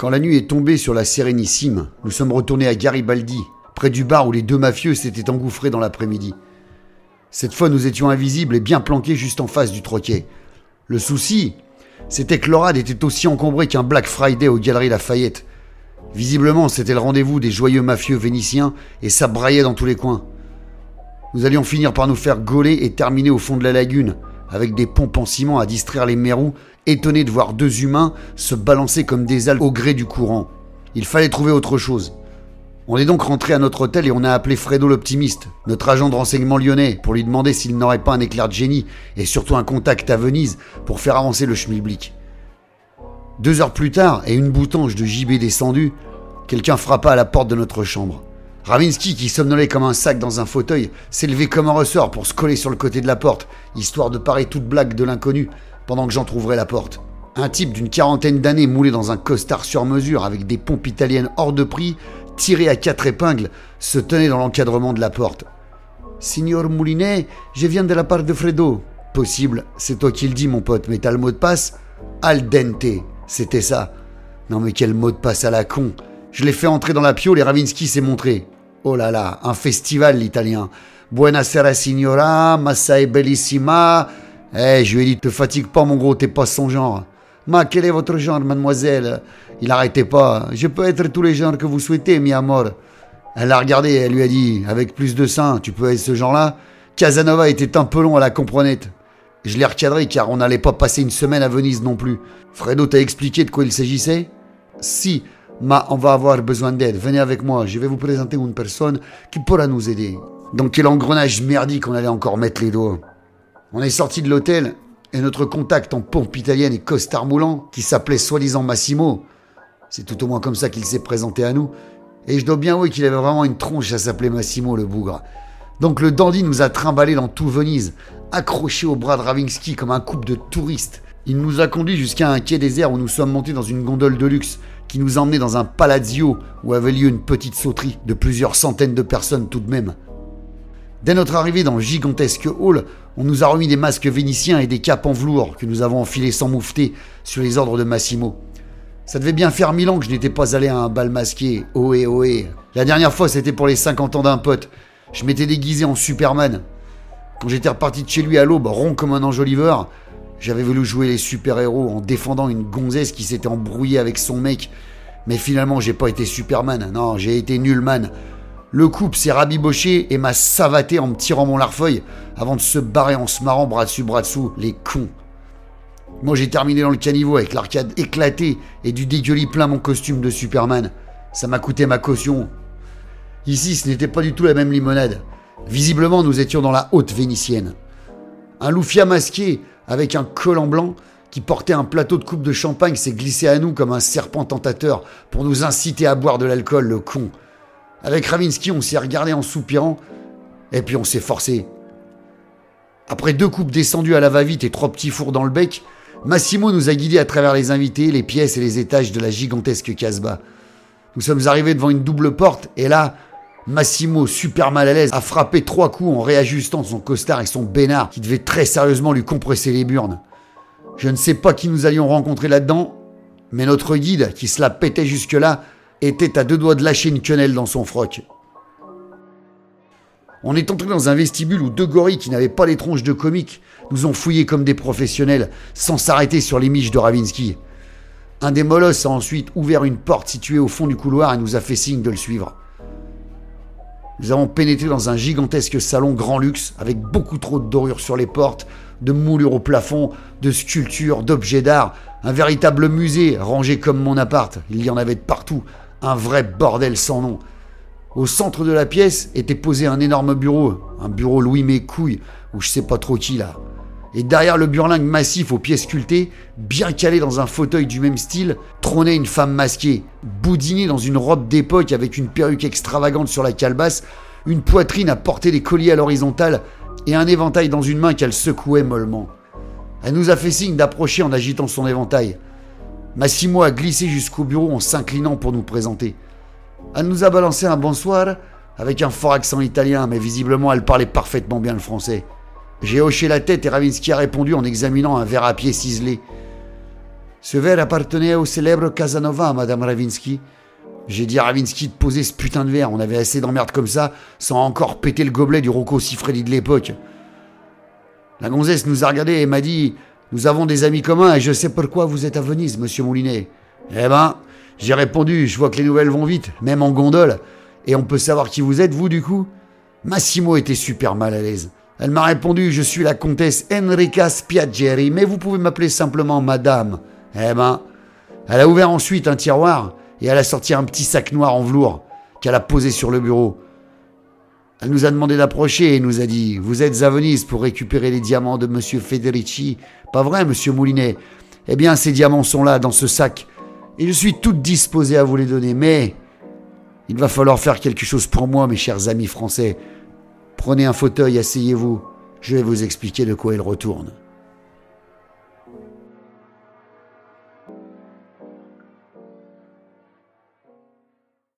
Quand la nuit est tombée sur la Sérénissime, nous sommes retournés à Garibaldi, près du bar où les deux mafieux s'étaient engouffrés dans l'après-midi. Cette fois, nous étions invisibles et bien planqués juste en face du troquet. Le souci, c'était que l'orade était aussi encombré qu'un Black Friday aux Galeries Lafayette. Visiblement, c'était le rendez-vous des joyeux mafieux vénitiens et ça braillait dans tous les coins. Nous allions finir par nous faire gauler et terminer au fond de la lagune, avec des pompes en ciment à distraire les mérous, étonnés de voir deux humains se balancer comme des algues au gré du courant. Il fallait trouver autre chose. On est donc rentré à notre hôtel et on a appelé Fredo l'optimiste, notre agent de renseignement lyonnais, pour lui demander s'il n'aurait pas un éclair de génie et surtout un contact à Venise pour faire avancer le schmilblick. Deux heures plus tard, et une boutange de gibet descendu, quelqu'un frappa à la porte de notre chambre. Ravinsky, qui somnolait comme un sac dans un fauteuil, s'est levé comme un ressort pour se coller sur le côté de la porte, histoire de parer toute blague de l'inconnu, pendant que j'entr'ouvrais la porte. Un type d'une quarantaine d'années moulé dans un costard sur mesure avec des pompes italiennes hors de prix, tiré à quatre épingles, se tenait dans l'encadrement de la porte. Signor Moulinet, je viens de la part de Fredo. Possible, c'est toi qui le dis, mon pote, mais t'as le mot de passe? Al dente, c'était ça. Non mais quel mot de passe à la con je l'ai fait entrer dans la piole et Ravinsky s'est montré. Oh là là, un festival l'italien. Buonasera signora, massa è bellissima. Eh, je lui ai dit, te fatigue pas mon gros, t'es pas son genre. Ma, quel est votre genre, mademoiselle? Il arrêtait pas. Je peux être tous les genres que vous souhaitez, mi amor. Elle l'a regardé elle lui a dit, avec plus de seins, tu peux être ce genre-là? Casanova était un peu long à la comprenette. Je l'ai recadré car on n'allait pas passer une semaine à Venise non plus. Fredo t'a expliqué de quoi il s'agissait? Si, Ma, on va avoir besoin d'aide. Venez avec moi. Je vais vous présenter une personne qui pourra nous aider. Dans quel engrenage merdique on allait encore mettre les doigts. On est sorti de l'hôtel et notre contact en pompe italienne et costard moulant, qui s'appelait soi-disant Massimo, c'est tout au moins comme ça qu'il s'est présenté à nous, et je dois bien avouer qu'il avait vraiment une tronche à s'appeler Massimo le bougre. Donc le dandy nous a trimballé dans tout Venise, accroché au bras de Ravinsky comme un couple de touristes. Il nous a conduits jusqu'à un quai désert où nous sommes montés dans une gondole de luxe qui nous emmenait dans un palazzo où avait lieu une petite sauterie de plusieurs centaines de personnes tout de même. Dès notre arrivée dans le gigantesque hall, on nous a remis des masques vénitiens et des capes en velours que nous avons enfilés sans moufter sur les ordres de Massimo. Ça devait bien faire mille ans que je n'étais pas allé à un bal masqué, ohé ohé. La dernière fois, c'était pour les 50 ans d'un pote. Je m'étais déguisé en Superman. Quand j'étais reparti de chez lui à l'aube, rond comme un enjoliveur, j'avais voulu jouer les super-héros en défendant une gonzesse qui s'était embrouillée avec son mec. Mais finalement, j'ai pas été Superman. Non, j'ai été Nullman. Le couple s'est rabiboché et m'a savaté en me tirant mon larfeuille avant de se barrer en se marrant bras dessus bras dessous, les cons. Moi j'ai terminé dans le caniveau avec l'arcade éclatée et du dégueulis plein mon costume de Superman. Ça m'a coûté ma caution. Ici ce n'était pas du tout la même limonade. Visiblement nous étions dans la haute vénitienne. Un loufia masqué avec un collant blanc qui portait un plateau de coupe de champagne s'est glissé à nous comme un serpent tentateur pour nous inciter à boire de l'alcool, le con. Avec Ravinsky, on s'est regardé en soupirant et puis on s'est forcé. Après deux coupes descendues à la va-vite et trois petits fours dans le bec, Massimo nous a guidés à travers les invités, les pièces et les étages de la gigantesque Casbah. Nous sommes arrivés devant une double porte et là, Massimo, super mal à l'aise, a frappé trois coups en réajustant son costard et son bénard qui devait très sérieusement lui compresser les burnes. Je ne sais pas qui nous allions rencontrer là-dedans, mais notre guide, qui se la pétait jusque-là, était à deux doigts de lâcher une quenelle dans son froc. On est entré dans un vestibule où deux gorilles qui n'avaient pas les tronches de comiques nous ont fouillés comme des professionnels, sans s'arrêter sur les miches de Ravinsky. Un des molosses a ensuite ouvert une porte située au fond du couloir et nous a fait signe de le suivre. Nous avons pénétré dans un gigantesque salon grand luxe avec beaucoup trop de dorures sur les portes, de moulures au plafond, de sculptures, d'objets d'art, un véritable musée rangé comme mon appart. Il y en avait de partout, un vrai bordel sans nom. Au centre de la pièce était posé un énorme bureau, un bureau Louis Mécouille, ou je sais pas trop qui là. Et derrière le burlingue massif aux pieds sculptés, bien calé dans un fauteuil du même style, trônait une femme masquée, boudinée dans une robe d'époque avec une perruque extravagante sur la calebasse, une poitrine à porter des colliers à l'horizontale et un éventail dans une main qu'elle secouait mollement. Elle nous a fait signe d'approcher en agitant son éventail. Massimo a glissé jusqu'au bureau en s'inclinant pour nous présenter. Elle nous a balancé un bonsoir avec un fort accent italien, mais visiblement elle parlait parfaitement bien le français. J'ai hoché la tête et Ravinsky a répondu en examinant un verre à pied ciselé. Ce verre appartenait au célèbre Casanova, Madame Ravinsky. J'ai dit à Ravinsky de poser ce putain de verre. On avait assez d'emmerdes comme ça, sans encore péter le gobelet du Rocco Siffredi de l'époque. La gonzesse nous a regardés et m'a dit Nous avons des amis communs et je sais pourquoi vous êtes à Venise, monsieur Moulinet. Eh ben, j'ai répondu Je vois que les nouvelles vont vite, même en gondole. Et on peut savoir qui vous êtes, vous, du coup Massimo était super mal à l'aise. Elle m'a répondu Je suis la comtesse Enrica Spiageri, mais vous pouvez m'appeler simplement madame. Eh ben, elle a ouvert ensuite un tiroir et elle a sorti un petit sac noir en velours qu'elle a posé sur le bureau. Elle nous a demandé d'approcher et nous a dit Vous êtes à Venise pour récupérer les diamants de monsieur Federici. Pas vrai, monsieur Moulinet? Eh bien, ces diamants sont là, dans ce sac. Et je suis toute disposée à vous les donner. Mais il va falloir faire quelque chose pour moi, mes chers amis français. Prenez un fauteuil, asseyez-vous. Je vais vous expliquer de quoi il retourne.